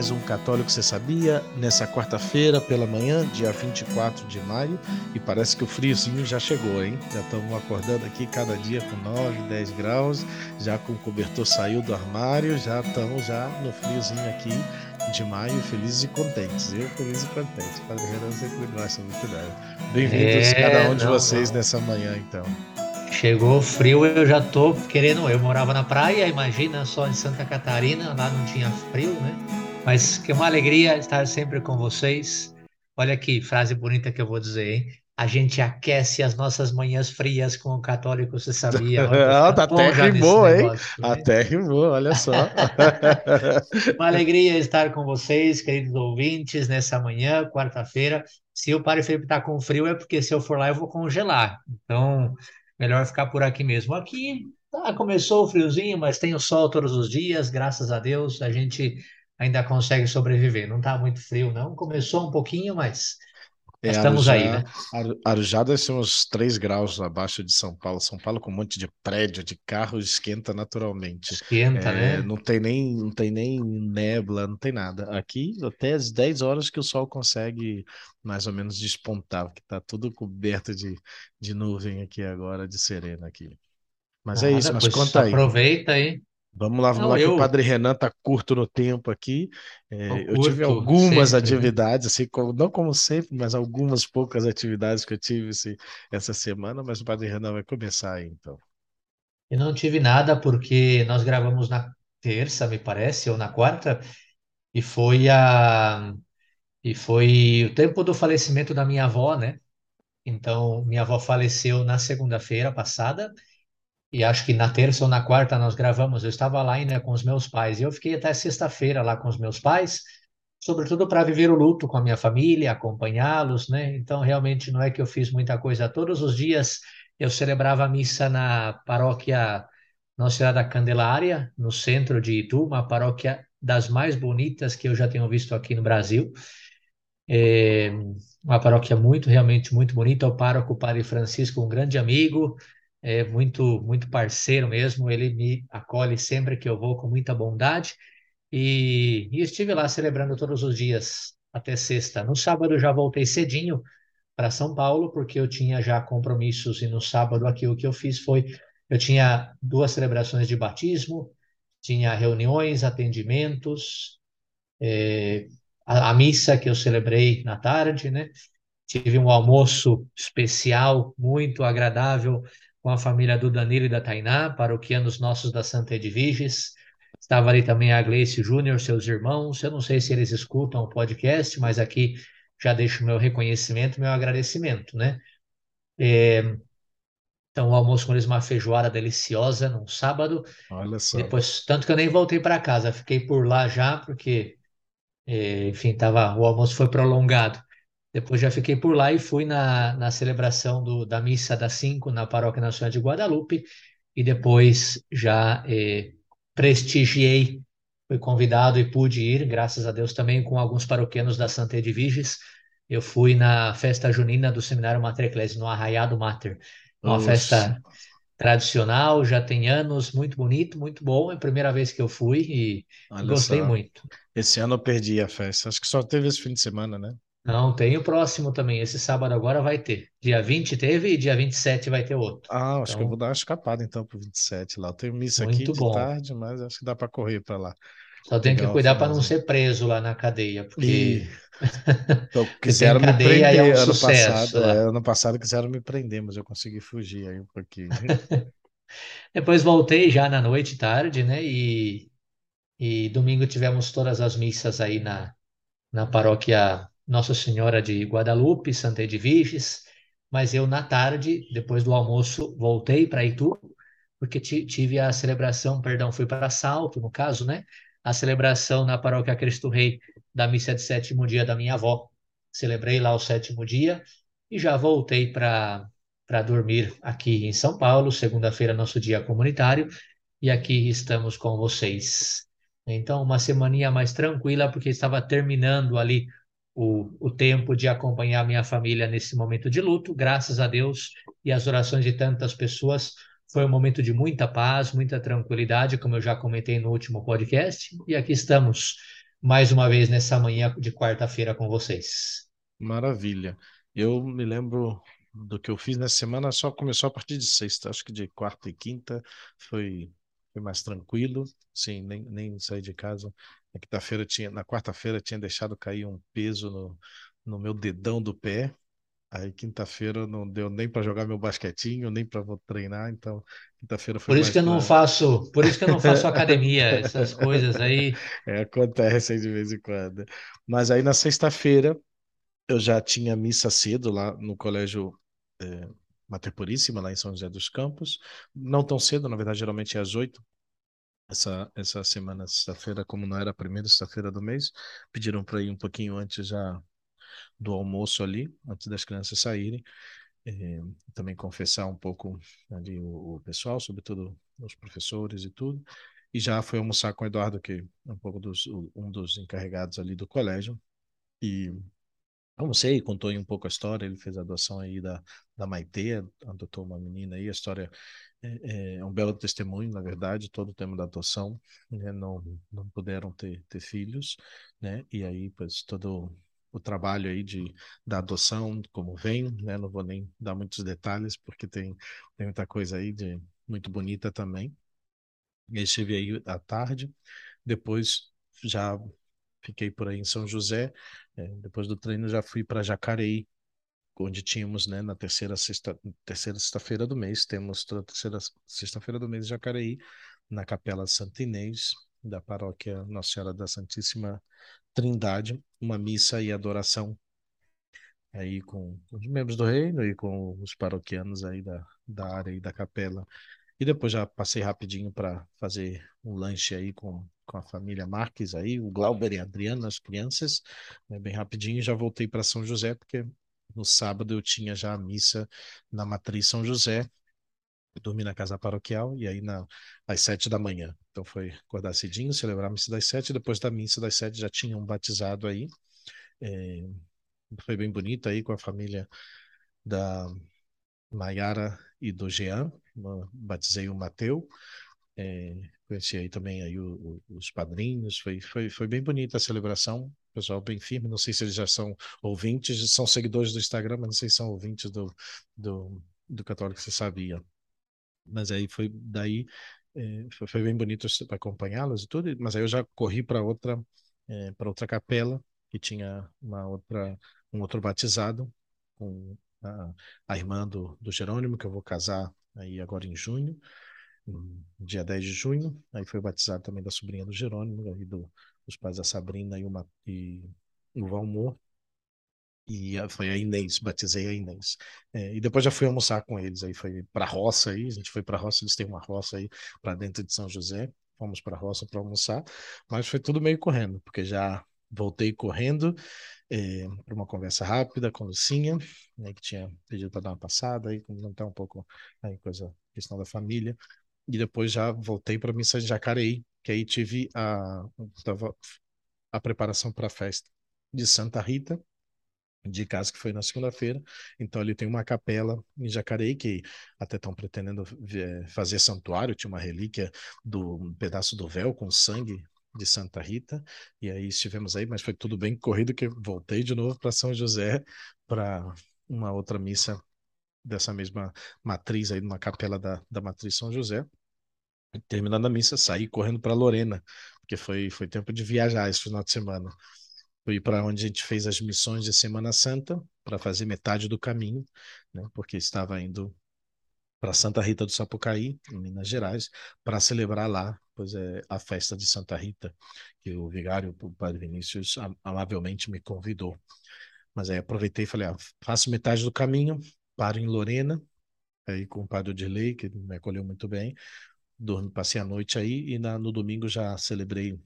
Mais um Católico Você Sabia, nessa quarta-feira pela manhã, dia 24 de maio, e parece que o friozinho já chegou, hein? Já estamos acordando aqui cada dia com 9, 10 graus, já com o cobertor saiu do armário, já estamos já no friozinho aqui de maio, felizes e contentes. Eu feliz e contente. Padre Renan sempre gosta muito dela. Bem-vindos é, cada um de não, vocês não. nessa manhã, então. Chegou o frio, eu já tô querendo. Eu morava na praia, imagina só em Santa Catarina, lá não tinha frio, né? Mas que uma alegria estar sempre com vocês. Olha que frase bonita que eu vou dizer, hein? A gente aquece as nossas manhãs frias com o católico, você sabia? Olha, ah, tá até rimou, hein? Negócio, né? Até rimou, olha só. uma alegria estar com vocês, queridos ouvintes, nessa manhã, quarta-feira. Se o Padre Felipe tá com frio, é porque se eu for lá eu vou congelar. Então, melhor ficar por aqui mesmo. Aqui tá, começou o friozinho, mas tem o sol todos os dias, graças a Deus, a gente ainda consegue sobreviver. Não está muito frio, não. Começou um pouquinho, mas é, estamos Arujá, aí, né? Arujá deve ser uns 3 graus abaixo de São Paulo. São Paulo com um monte de prédio, de carro, esquenta naturalmente. Esquenta, é, né? Não tem, nem, não tem nem nebla, não tem nada. Aqui, até às 10 horas que o sol consegue mais ou menos despontar, que está tudo coberto de, de nuvem aqui agora, de serena aqui. Mas é isso, mas conta aí. Aproveita aí. Vamos lá, vamos Não, lá, eu... que o Padre Renan está curto no tempo aqui. É, eu tive algumas sempre, atividades, assim, não como sempre, mas algumas poucas atividades que eu tive assim, essa semana, mas o Padre Renan vai começar aí, então. Eu não tive nada porque nós gravamos na terça, me parece, ou na quarta, e foi a e foi o tempo do falecimento da minha avó, né? Então, minha avó faleceu na segunda-feira passada e acho que na terça ou na quarta nós gravamos. Eu estava lá ainda com os meus pais e eu fiquei até sexta-feira lá com os meus pais, sobretudo para viver o luto com a minha família, acompanhá-los, né? Então realmente não é que eu fiz muita coisa. Todos os dias eu celebrava a missa na paróquia Nossa Senhora da Candelária, no centro de Itu, uma paróquia das mais bonitas que eu já tenho visto aqui no Brasil. É uma paróquia muito, realmente muito bonita. O pároco, o Padre Francisco, um grande amigo, é muito, muito parceiro mesmo. Ele me acolhe sempre que eu vou com muita bondade. E, e estive lá celebrando todos os dias até sexta. No sábado já voltei cedinho para São Paulo, porque eu tinha já compromissos. E no sábado aqui o que eu fiz foi: eu tinha duas celebrações de batismo, tinha reuniões, atendimentos, é, a, a missa que eu celebrei na tarde, né? Tive um almoço especial, muito agradável, com a família do Danilo e da Tainá, paroquianos nossos da Santa Edviges. Estava ali também a Gleice Júnior, seus irmãos. Eu não sei se eles escutam o podcast, mas aqui já deixo meu reconhecimento, meu agradecimento, né? É, então, o almoço com eles, uma feijoada deliciosa num sábado. Olha só. Depois, tanto que eu nem voltei para casa, fiquei por lá já, porque, é, enfim, tava, o almoço foi prolongado. Depois já fiquei por lá e fui na, na celebração do, da missa das cinco na Paróquia Nacional de Guadalupe e depois já eh, prestigiei, fui convidado e pude ir, graças a Deus também com alguns paroquianos da Santa Edviges. Eu fui na festa junina do Seminário Mater Ecclesi, no Arraiado Mater, uma Nossa. festa tradicional, já tem anos, muito bonito, muito bom. É a primeira vez que eu fui e Olha gostei só. muito. Esse ano eu perdi a festa, acho que só teve esse fim de semana, né? Não, tem o próximo também. Esse sábado agora vai ter. Dia 20 teve e dia 27 vai ter outro. Ah, acho então, que eu vou dar uma escapada então pro 27 lá. Eu tenho missa aqui de bom. tarde, mas acho que dá para correr para lá. Só tem que cuidar para não ser preso lá na cadeia, porque então, quiseram me prender é um ano sucesso, passado. É. é. ano passado quiseram me prender, mas eu consegui fugir aí um pouquinho. Depois voltei já na noite tarde, né? E, e domingo tivemos todas as missas aí na, na paróquia nossa Senhora de Guadalupe, Santa Edviges, mas eu na tarde, depois do almoço, voltei para Itu, porque tive a celebração, perdão, fui para Salto, no caso, né? A celebração na paróquia Cristo Rei da missa de sétimo dia da minha avó. Celebrei lá o sétimo dia e já voltei para para dormir aqui em São Paulo, segunda-feira nosso dia comunitário, e aqui estamos com vocês. Então, uma semaninha mais tranquila, porque estava terminando ali o, o tempo de acompanhar minha família nesse momento de luto, graças a Deus e as orações de tantas pessoas Foi um momento de muita paz, muita tranquilidade, como eu já comentei no último podcast, e aqui estamos mais uma vez nessa manhã de quarta-feira com vocês. Maravilha. Eu me lembro do que eu fiz nessa semana, só começou a partir de sexta, acho que de quarta e quinta foi, foi mais tranquilo, sim, nem, nem saí de casa. Na quinta-feira tinha, na quarta-feira tinha deixado cair um peso no, no meu dedão do pé. Aí quinta-feira não deu nem para jogar meu basquetinho, nem para treinar, então quinta-feira foi Por isso que eu não faço, por isso que eu não faço academia, essas coisas aí. É, acontece aí de vez em quando. Mas aí na sexta-feira eu já tinha missa cedo lá no colégio é, Mater Puríssima, lá em São José dos Campos. Não tão cedo, na verdade, geralmente é às oito. Essa, essa semana, sexta-feira, como não era a primeira sexta-feira do mês, pediram para ir um pouquinho antes já do almoço ali, antes das crianças saírem. É, também confessar um pouco ali o, o, pessoal, sobretudo os professores e tudo. E já foi almoçar com o Eduardo, que é um pouco dos, um dos encarregados ali do colégio. E almocei, contou aí um pouco a história. Ele fez a adoção aí da, da Maitê, adotou uma menina aí. A história é, é um belo testemunho, na verdade, todo o tema da adoção. Né? Não, não puderam ter, ter filhos, né? E aí, pois, todo o trabalho aí de, da adoção, como vem, né? Não vou nem dar muitos detalhes, porque tem, tem muita coisa aí de muito bonita também. E estive aí à tarde, depois já fiquei por aí em São José, é, depois do treino já fui para Jacareí, onde tínhamos, né, na terceira sexta terceira sexta-feira do mês, temos toda terceira sexta-feira do mês Jacareí, na Capela Santa Inês, da paróquia Nossa Senhora da Santíssima Trindade, uma missa e adoração aí com os membros do reino e com os paroquianos aí da, da área e da capela. E depois já passei rapidinho para fazer um lanche aí com, com a família Marques aí, o Glauber e a Adriana, as crianças, né, bem rapidinho, já voltei para São José, porque no sábado eu tinha já a missa na Matriz São José, dormi na casa paroquial e aí na, às sete da manhã. Então foi acordar cedinho, celebrar a missa das sete, depois da missa das sete já tinha um batizado aí. É, foi bem bonito aí com a família da Maiara e do Jean. Batizei o Mateu. É, conheci aí também aí o, o, os padrinhos. Foi, foi, foi bem bonita a celebração. Pessoal bem firme. Não sei se eles já são ouvintes, são seguidores do Instagram, mas não sei se são ouvintes do, do, do Católico, você sabia mas aí foi daí é, foi, foi, bem bonito acompanhá-los e tudo, mas aí eu já corri para outra é, para outra capela que tinha uma outra um outro batizado com a, a irmã do, do Jerônimo que eu vou casar aí agora em junho dia 10 de junho aí foi batizado também da sobrinha do Jerônimo aí do, dos pais da Sabrina e, uma, e o Valmor e foi a Inês, batizei a Inês. É, e depois já fui almoçar com eles, aí foi para a roça aí, a gente foi para a roça, eles têm uma roça aí para dentro de São José, fomos para a roça para almoçar, mas foi tudo meio correndo, porque já voltei correndo é, para uma conversa rápida com Lucinha, né, que tinha pedido para dar uma passada, aí comentar um pouco aí coisa, questão da família, e depois já voltei para a missa de Jacareí, que aí tive a, a preparação para a festa de Santa Rita, de casa que foi na segunda-feira. Então ali tem uma capela em Jacareí que até estão pretendendo é, fazer santuário, tinha uma relíquia do um pedaço do véu com sangue de Santa Rita. E aí estivemos aí, mas foi tudo bem corrido que voltei de novo para São José para uma outra missa dessa mesma matriz aí numa capela da, da matriz São José. Terminando a missa, saí correndo para Lorena, porque foi, foi tempo de viajar esse final de semana. Fui para onde a gente fez as missões de Semana Santa, para fazer metade do caminho, né, porque estava indo para Santa Rita do Sapucaí, em Minas Gerais, para celebrar lá pois é, a festa de Santa Rita, que o vigário, o padre Vinícius, amavelmente me convidou. Mas aí aproveitei e falei, ah, faço metade do caminho, paro em Lorena, aí com o padre Odirley, que me acolheu muito bem, dormi, passei a noite aí e na, no domingo já celebrei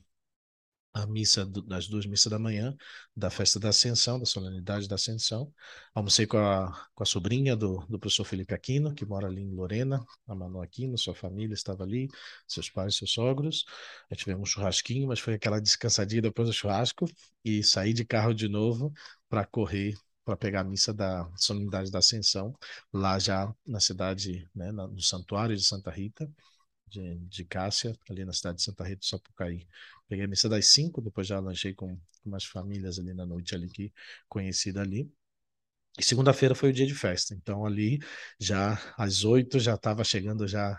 a missa das duas missas da manhã da festa da Ascensão, da solenidade da Ascensão. Almocei com a, com a sobrinha do, do professor Felipe Aquino, que mora ali em Lorena, a Manu Aquino, sua família estava ali, seus pais, seus sogros. A tivemos um churrasquinho, mas foi aquela descansadinha depois do churrasco e saí de carro de novo para correr para pegar a missa da Solenidade da Ascensão, lá já na cidade, né, no Santuário de Santa Rita, de, de Cássia, ali na cidade de Santa Rita do Sapucaí. Peguei a missa das cinco, depois já lanchei com, com umas famílias ali na noite ali que conhecida ali. E segunda-feira foi o dia de festa, então ali já às oito já estava chegando já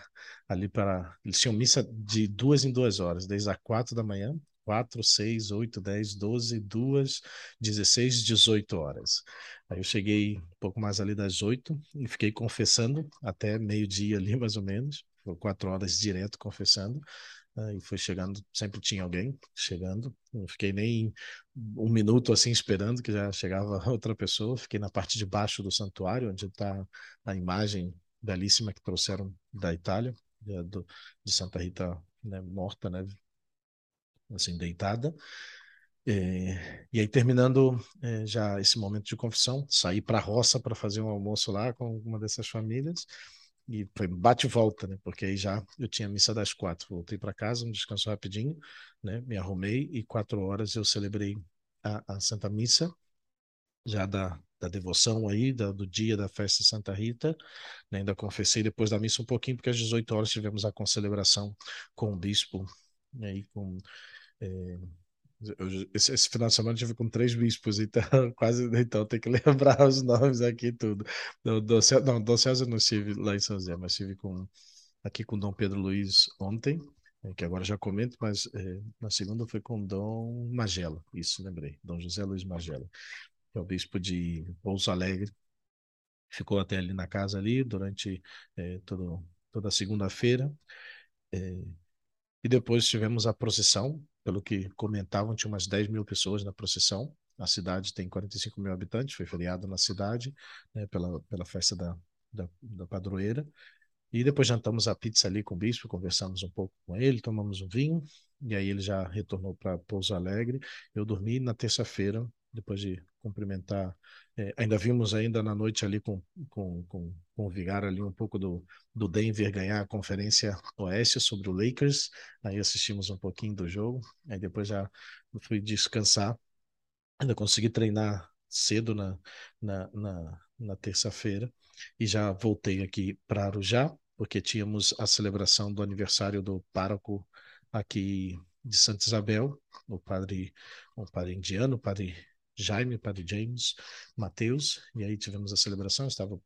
ali para eles tinham missa de duas em duas horas, desde as quatro da manhã, quatro, seis, oito, dez, doze, duas, dezesseis, dezoito horas. Aí eu cheguei um pouco mais ali das oito e fiquei confessando até meio dia ali mais ou menos, quatro horas direto confessando. Né, e foi chegando, sempre tinha alguém chegando. Não fiquei nem um minuto assim esperando que já chegava outra pessoa. Fiquei na parte de baixo do santuário, onde está a imagem belíssima que trouxeram da Itália, de, de Santa Rita né, morta, né, assim deitada. É, e aí terminando é, já esse momento de confissão, saí para a roça para fazer um almoço lá com uma dessas famílias e foi bate e volta, né? Porque aí já eu tinha missa das quatro, voltei para casa, um descanso rapidinho, né? Me arrumei e quatro horas eu celebrei a, a Santa Missa, já da, da devoção aí, da, do dia da festa Santa Rita, né? ainda confessei depois da missa um pouquinho, porque às 18 horas tivemos a concelebração com o bispo, né? com é, eu, esse, esse, final de semana eu tive com três bispos, então quase então tem que lembrar os nomes aqui tudo. Do, do, não, Dom César não estive lá em São José, mas estive com, aqui com Dom Pedro Luiz ontem, é, que agora já comento, mas é, na segunda foi com Dom Magela, isso lembrei, Dom José Luiz Magela, que é o bispo de Pouso Alegre. Ficou até ali na casa ali durante é, todo, toda segunda-feira. É, e depois tivemos a procissão pelo que comentavam, tinha umas 10 mil pessoas na procissão. A cidade tem 45 mil habitantes, foi feriado na cidade, né, pela, pela festa da, da, da padroeira. E depois jantamos a pizza ali com o bispo, conversamos um pouco com ele, tomamos um vinho, e aí ele já retornou para Pouso Alegre. Eu dormi na terça-feira, depois de cumprimentar. É, ainda vimos ainda na noite ali com, com, com, com o Vigar ali um pouco do, do Denver ganhar a conferência oeste sobre o Lakers. Aí assistimos um pouquinho do jogo. Aí depois já fui descansar. Ainda consegui treinar cedo na, na, na, na terça-feira e já voltei aqui para Arujá, porque tínhamos a celebração do aniversário do pároco aqui de Santa Isabel, o padre, o padre indiano, o padre Jaime, Padre James, Mateus, e aí tivemos a celebração, estava o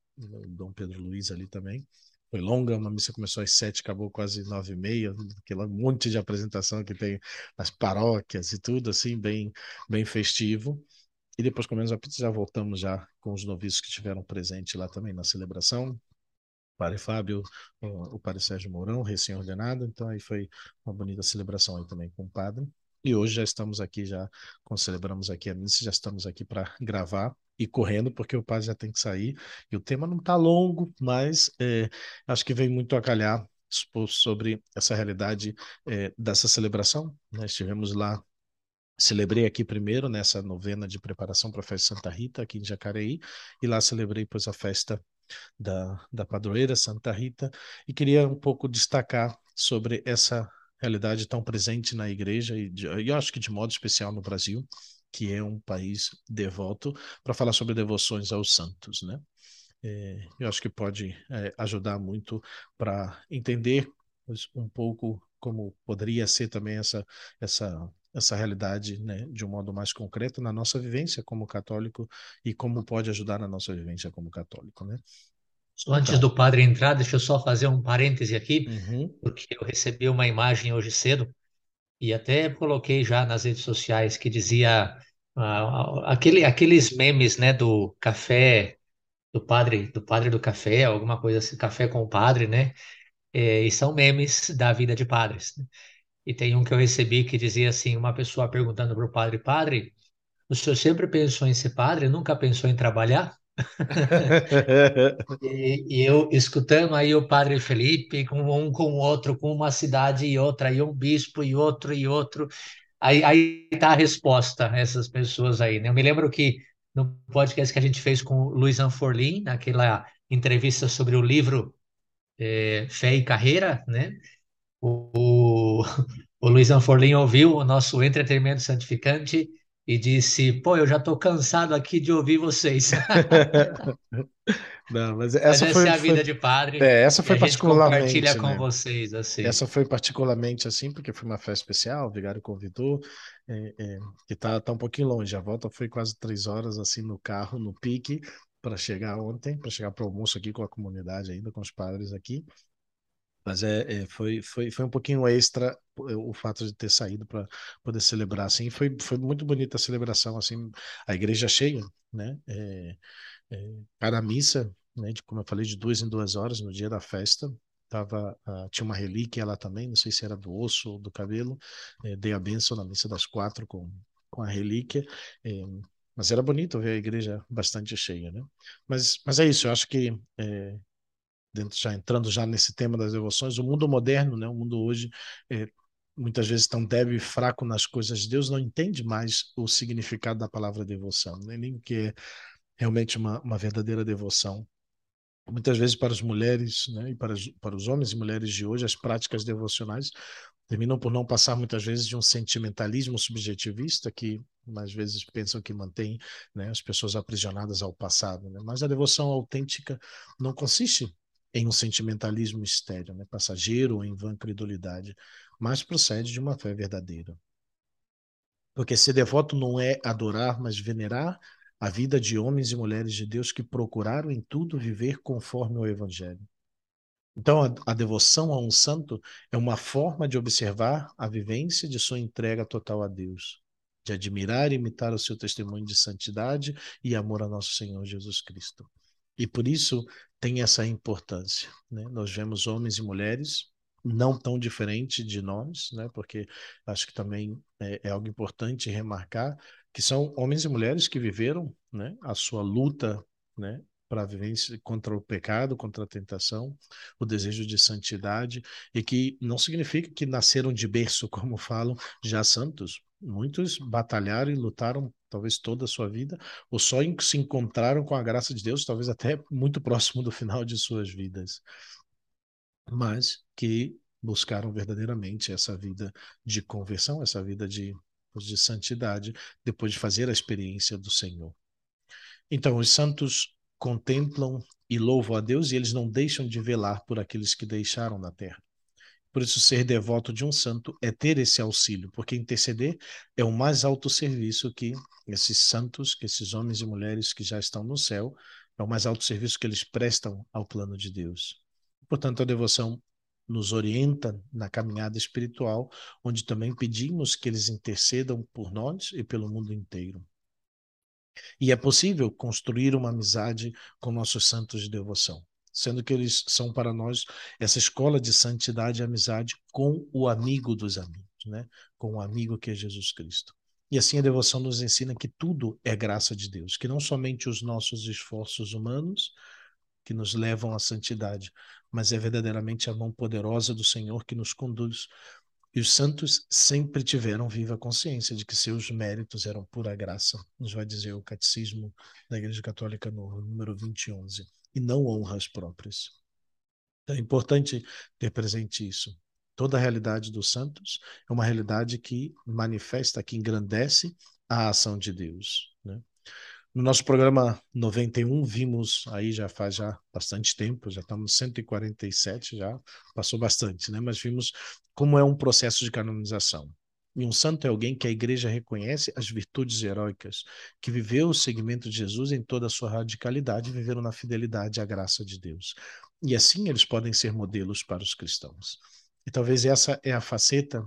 Dom Pedro Luiz ali também. Foi longa, uma missa começou às sete, acabou quase nove e meia, aquele monte de apresentação que tem nas paróquias e tudo, assim, bem, bem festivo. E depois comemos a pizza, já voltamos já com os noviços que tiveram presente lá também na celebração. Padre Fábio, o, o Padre Sérgio Mourão, recém-ordenado, então aí foi uma bonita celebração aí também com o padre. E hoje já estamos aqui, já celebramos aqui a missa, já estamos aqui para gravar e correndo, porque o padre já tem que sair. E o tema não está longo, mas é, acho que vem muito a calhar sobre essa realidade é, dessa celebração. Nós né? estivemos lá, celebrei aqui primeiro nessa novena de preparação para a festa Santa Rita, aqui em Jacareí, e lá celebrei depois a festa da, da padroeira Santa Rita, e queria um pouco destacar sobre essa realidade tão presente na igreja e, eu acho que de modo especial no Brasil, que é um país devoto, para falar sobre devoções aos santos, né? É, eu acho que pode é, ajudar muito para entender um pouco como poderia ser também essa essa essa realidade né, de um modo mais concreto na nossa vivência como católico e como pode ajudar na nossa vivência como católico, né? Antes então. do padre entrar, deixa eu só fazer um parêntese aqui, uhum. porque eu recebi uma imagem hoje cedo e até coloquei já nas redes sociais que dizia uh, aquele, aqueles memes, né, do café do padre, do padre do café, alguma coisa assim, café com o padre, né? É, e são memes da vida de padres. Né? E tem um que eu recebi que dizia assim, uma pessoa perguntando para o padre, padre, o senhor sempre pensou em ser padre, nunca pensou em trabalhar? E, e, eu escutando aí o padre Felipe com um com o outro, com uma cidade e outra, e um bispo e outro e outro. Aí, aí tá a resposta essas pessoas aí, né? Eu me lembro que no podcast que a gente fez com o Luiz Anforlin, naquela entrevista sobre o livro é, Fé e Carreira, né? O, o, o Luiz Anforlin ouviu o nosso entretenimento santificante e disse: Pô, eu já estou cansado aqui de ouvir vocês. Não, mas Mas essa essa foi, é a vida foi, de padre é, essa foi gente compartilha particularmente, com né? vocês assim. Essa foi particularmente assim, porque foi uma festa especial, o vigário convidou, é, é, que tá, tá um pouquinho longe. A volta foi quase três horas assim no carro, no pique, para chegar ontem, para chegar para o almoço aqui com a comunidade ainda, com os padres aqui. Mas é, é, foi, foi, foi um pouquinho extra o fato de ter saído para poder celebrar assim. Foi, foi muito bonita a celebração assim, a igreja cheia, né? É, é, cada missa, né? De, como eu falei, de duas em duas horas no dia da festa. Tava, uh, tinha uma relíquia lá também, não sei se era do osso ou do cabelo. É, dei a bênção na missa das quatro com, com a relíquia. É, mas era bonito ver a igreja bastante cheia, né? Mas, mas é isso, eu acho que dentro já entrando já nesse tema das devoções, o mundo moderno, né, o mundo hoje é, muitas vezes tão débil e fraco nas coisas de Deus, não entende mais o significado da palavra devoção, né, nem que é realmente uma, uma verdadeira devoção. Muitas vezes para as mulheres né, e para, para os homens e mulheres de hoje, as práticas devocionais terminam por não passar muitas vezes de um sentimentalismo subjetivista que às vezes pensam que mantém né, as pessoas aprisionadas ao passado. Né? Mas a devoção autêntica não consiste em um sentimentalismo estéreo, né, passageiro ou em vã credulidade, mas procede de uma fé verdadeira. Porque ser devoto não é adorar, mas venerar a vida de homens e mulheres de Deus que procuraram em tudo viver conforme o Evangelho. Então, a, a, devoção a um santo é uma forma de observar a vivência de sua entrega total a Deus, de admirar e imitar o seu testemunho de santidade e amor a nosso Senhor Jesus Cristo. E por isso tem essa importância. Né? Nós vemos homens e mulheres não tão diferentes de nós, né? porque acho que também é, é, algo importante remarcar que são homens e mulheres que viveram né, a sua luta né, para viver contra o pecado, contra a tentação, o desejo de santidade, e que não significa que nasceram de berço, como falam, já santos. Muitos batalharam e lutaram talvez toda a sua vida, ou só se encontraram com a graça de Deus, talvez até muito próximo do final de suas vidas, mas que buscaram verdadeiramente essa vida de conversão, essa vida de, de santidade, depois de fazer a experiência do Senhor. Então, os santos contemplam e louvam a Deus e eles não deixam de velar por aqueles que deixaram na terra. Por isso, ser devoto de um santo é ter esse auxílio, porque interceder é o mais alto serviço que esses santos, que esses homens e mulheres que já estão no céu, é o mais alto serviço que eles prestam ao plano de Deus. Portanto, a devoção nos orienta na caminhada espiritual, onde também pedimos que eles intercedam por nós e pelo mundo inteiro. E é possível construir uma amizade com nossos santos de devoção sendo que eles são para nós essa escola de santidade e amizade com o amigo dos amigos, né? com o amigo que é Jesus Cristo. E assim a devoção nos ensina que tudo é graça de Deus, que não somente os nossos esforços humanos que nos levam à santidade, mas é verdadeiramente a mão poderosa do Senhor que nos conduz. E os santos sempre tiveram viva consciência de que seus méritos eram pura graça, nos vai dizer o Catecismo da Igreja Católica no número 2011 e não honras próprias. Então é importante ter presente isso. Toda a realidade dos santos é uma realidade que manifesta, que engrandece a ação de Deus. Né? No nosso programa 91, vimos aí já faz já bastante tempo, já estamos 147, já passou bastante, né? mas vimos como é um processo de canonização. E um santo é alguém que a igreja reconhece as virtudes heróicas, que viveu o seguimento de Jesus em toda a sua radicalidade, viveram na fidelidade à graça de Deus. E assim eles podem ser modelos para os cristãos. E talvez essa é a faceta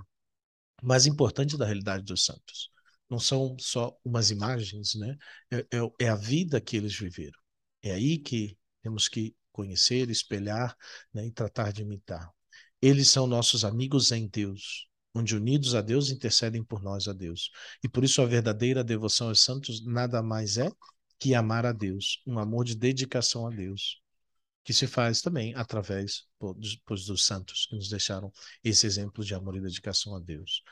mais importante da realidade dos santos. Não são só umas imagens, né? É, é, é a vida que eles viveram. É aí que temos que conhecer, espelhar né, e tratar de imitar. Eles são nossos amigos em Deus, onde unidos a Deus intercedem por nós a Deus. E por isso a verdadeira devoção aos santos nada mais é que amar a Deus, um amor de dedicação a Deus, que se faz também através dos, dos santos que nos deixaram esse exemplo de amor e dedicação a Deus.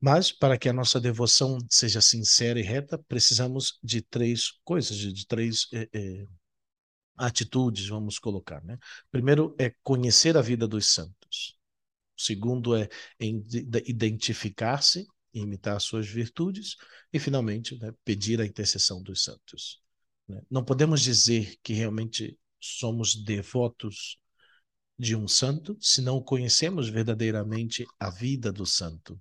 Mas para que a nossa devoção seja sincera e reta, precisamos de três coisas, de, três é, é, atitudes, vamos colocar. Né? Primeiro é conhecer a vida dos santos. Segundo é identificar-se e imitar suas virtudes, e finalmente né, pedir a intercessão dos santos. Né? Não podemos dizer que realmente somos devotos de um santo se não conhecemos verdadeiramente a vida do santo,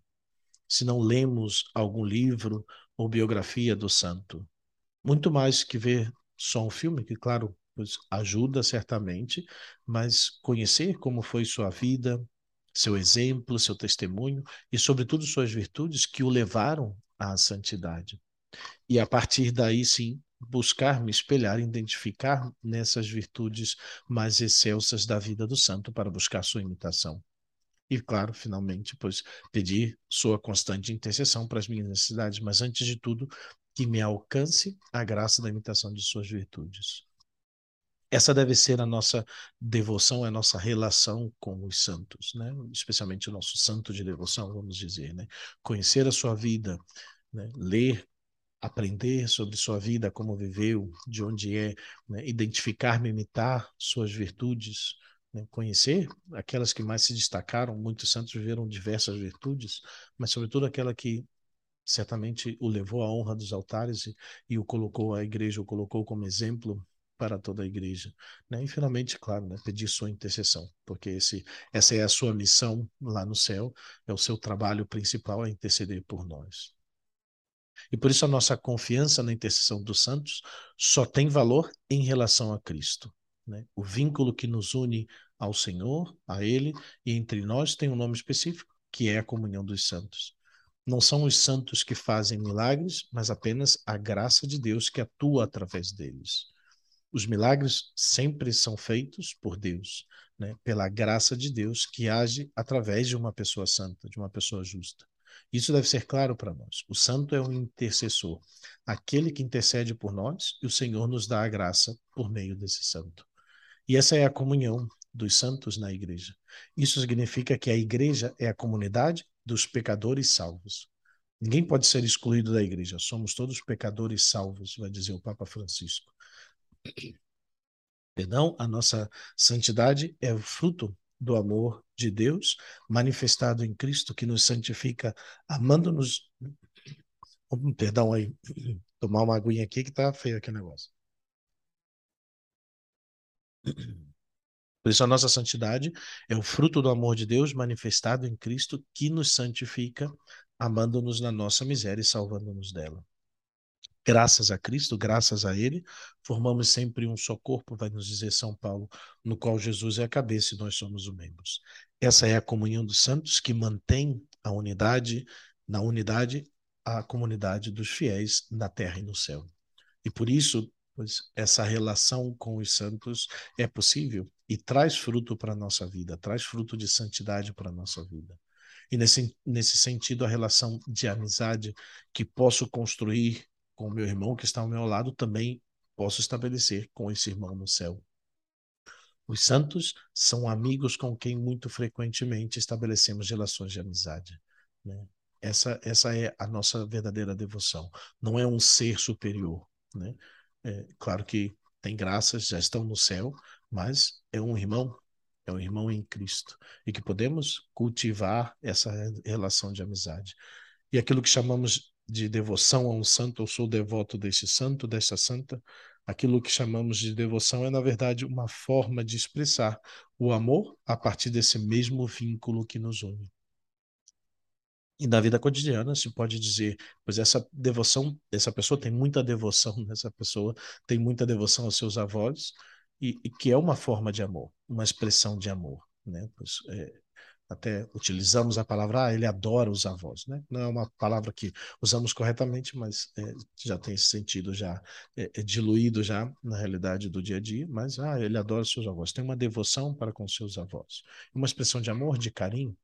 se não lemos algum livro ou biografia do santo. Muito mais que ver só um filme, que, claro, ajuda certamente, mas conhecer como foi sua vida, seu exemplo, seu testemunho e, sobretudo, suas virtudes que o levaram à santidade. E a partir daí, sim, buscar me espelhar, identificar nessas virtudes mais excelsas da vida do santo para buscar sua imitação. E, claro, finalmente, pois, pedir sua constante intercessão para as minhas necessidades, mas, antes de tudo, que me alcance a graça da imitação de suas virtudes. Essa deve ser a nossa devoção, a nossa relação com os santos, né? especialmente o nosso santo de devoção, vamos dizer. Né? Conhecer a sua vida, né? ler, aprender sobre sua vida, como viveu, de onde é, né? identificar-me, imitar suas virtudes, né? conhecer aquelas que mais se destacaram. Muitos santos viveram diversas virtudes, mas, sobretudo, aquela que certamente o levou à honra dos altares e, e o colocou, a igreja o colocou como exemplo para toda a igreja. Né? E finalmente, claro, né, pedir sua intercessão, porque esse, essa é a sua missão lá no céu, é o seu trabalho principal, é interceder por nós. E por isso a nossa confiança na intercessão dos santos só tem valor em relação a Cristo. Né? O vínculo que nos une ao Senhor, a Ele e entre nós tem um nome específico, que é a comunhão dos santos. Não são os santos que fazem milagres, mas apenas a graça de Deus que atua através deles. Os milagres sempre são feitos por Deus, né? pela graça de Deus que age através de uma pessoa santa, de uma pessoa justa. Isso deve ser claro para nós. O santo é um intercessor, aquele que intercede por nós e o Senhor nos dá a graça por meio desse santo. E essa é a comunhão dos santos na igreja. Isso significa que a igreja é a comunidade dos pecadores salvos. Ninguém pode ser excluído da igreja. Somos todos pecadores salvos, vai dizer o Papa Francisco. Perdão, a nossa santidade é o fruto do amor de Deus manifestado em Cristo que nos santifica, amando-nos. Perdão aí, tomar uma aguinha aqui que tá feio aqui o negócio. Por isso a nossa santidade é o fruto do amor de Deus manifestado em Cristo que nos santifica, amando-nos na nossa miséria e salvando-nos dela graças a Cristo, graças a Ele, formamos sempre um só corpo, vai nos dizer São Paulo, no qual Jesus é a cabeça e nós somos os membros. Essa é a comunhão dos santos que mantém a unidade, na unidade, a comunidade dos fiéis na terra e no céu. E por isso, pois, essa relação com os santos é possível e traz fruto para a nossa vida, traz fruto de santidade para a nossa vida. E nesse, nesse sentido, a relação de amizade que posso construir com o meu irmão que está ao meu lado, também posso estabelecer com esse irmão no céu. Os santos são amigos com quem muito frequentemente estabelecemos relações de amizade. Né? Essa, essa é a nossa verdadeira devoção. Não é um ser superior. Né? É, claro que tem graças, já estão no céu, mas é um irmão, é um irmão em Cristo. E que podemos cultivar essa relação de amizade. E aquilo que chamamos de devoção a um santo, eu sou devoto desse santo, dessa santa. Aquilo que chamamos de devoção é, na verdade, uma forma de expressar o amor a partir desse mesmo vínculo que nos une. E na vida cotidiana se pode dizer, pois essa devoção, essa pessoa tem muita devoção, essa pessoa tem muita devoção aos seus avós, e, e que é uma forma de amor, uma expressão de amor. Né? Pois, é, até utilizamos a palavra, ah, ele adora os avós, né? Não é uma palavra que usamos corretamente, mas é, já tem esse sentido já é, é diluído já na realidade do dia a dia, mas ah, ele adora seus avós, tem uma devoção para com seus avós, uma expressão de amor, de carinho.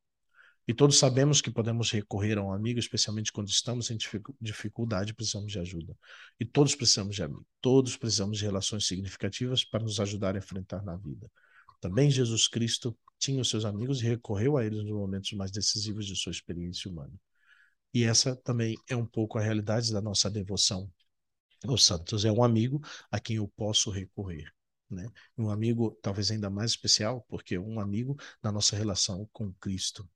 E todos sabemos que podemos recorrer a um amigo, especialmente quando estamos em dificuldade, precisamos de ajuda. E todos precisamos de amigo, todos precisamos de relações significativas para nos ajudar a enfrentar na vida. Também Jesus Cristo tinha os seus amigos e recorreu a eles nos momentos mais decisivos de sua experiência humana. E essa também é um pouco a realidade da nossa devoção aos santos. É um amigo a quem eu posso recorrer. Né? Um amigo talvez ainda mais especial, porque é um amigo da nossa relação com Cristo.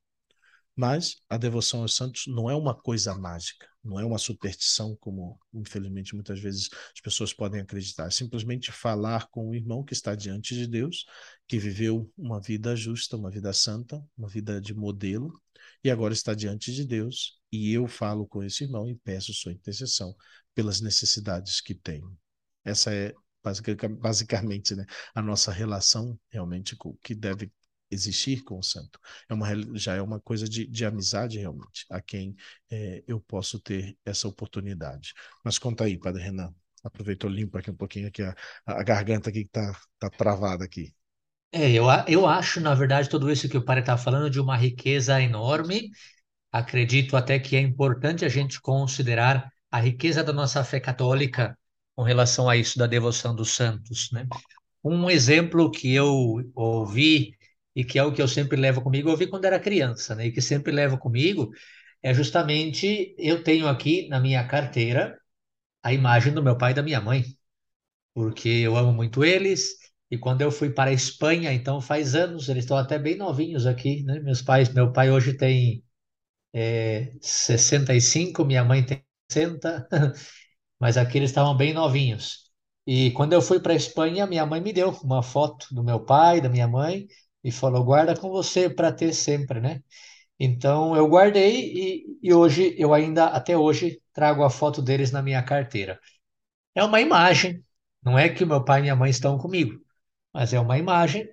Mas a devoção aos santos não é uma coisa mágica, não é uma superstição, como infelizmente muitas vezes as pessoas podem acreditar. É simplesmente falar com o irmão que está diante de Deus, que viveu uma vida justa, uma vida santa, uma vida de modelo, e agora está diante de Deus, e eu falo com esse irmão e peço sua intercessão pelas necessidades que tenho. Essa é basicamente né, a nossa relação realmente que deve existir com o santo. É uma, já é uma coisa de, de amizade, realmente, a quem é, eu posso ter essa oportunidade. Mas conta aí, Padre Renan. Aproveitou limpo aqui um pouquinho aqui a, a garganta aqui que está tá travada aqui. É, eu, eu acho, na verdade, tudo isso que o Padre está falando de uma riqueza enorme. Acredito até que é importante a gente considerar a riqueza da nossa fé católica com relação a isso da devoção dos santos, né? Um exemplo que eu ouvi e que é o que eu sempre levo comigo, eu ouvi quando era criança, né? E que sempre levo comigo é justamente eu tenho aqui na minha carteira a imagem do meu pai e da minha mãe, porque eu amo muito eles. E quando eu fui para a Espanha, então faz anos, eles estão até bem novinhos aqui, né? Meus pais, meu pai hoje tem é, 65, minha mãe tem 60, mas aqui eles estavam bem novinhos. E quando eu fui para a Espanha, minha mãe me deu uma foto do meu pai, da minha mãe, e falou: guarda com você para ter sempre, né? Então eu guardei e, e hoje eu ainda até hoje trago a foto deles na minha carteira. É uma imagem, não é que o meu pai e minha mãe estão comigo, mas é uma imagem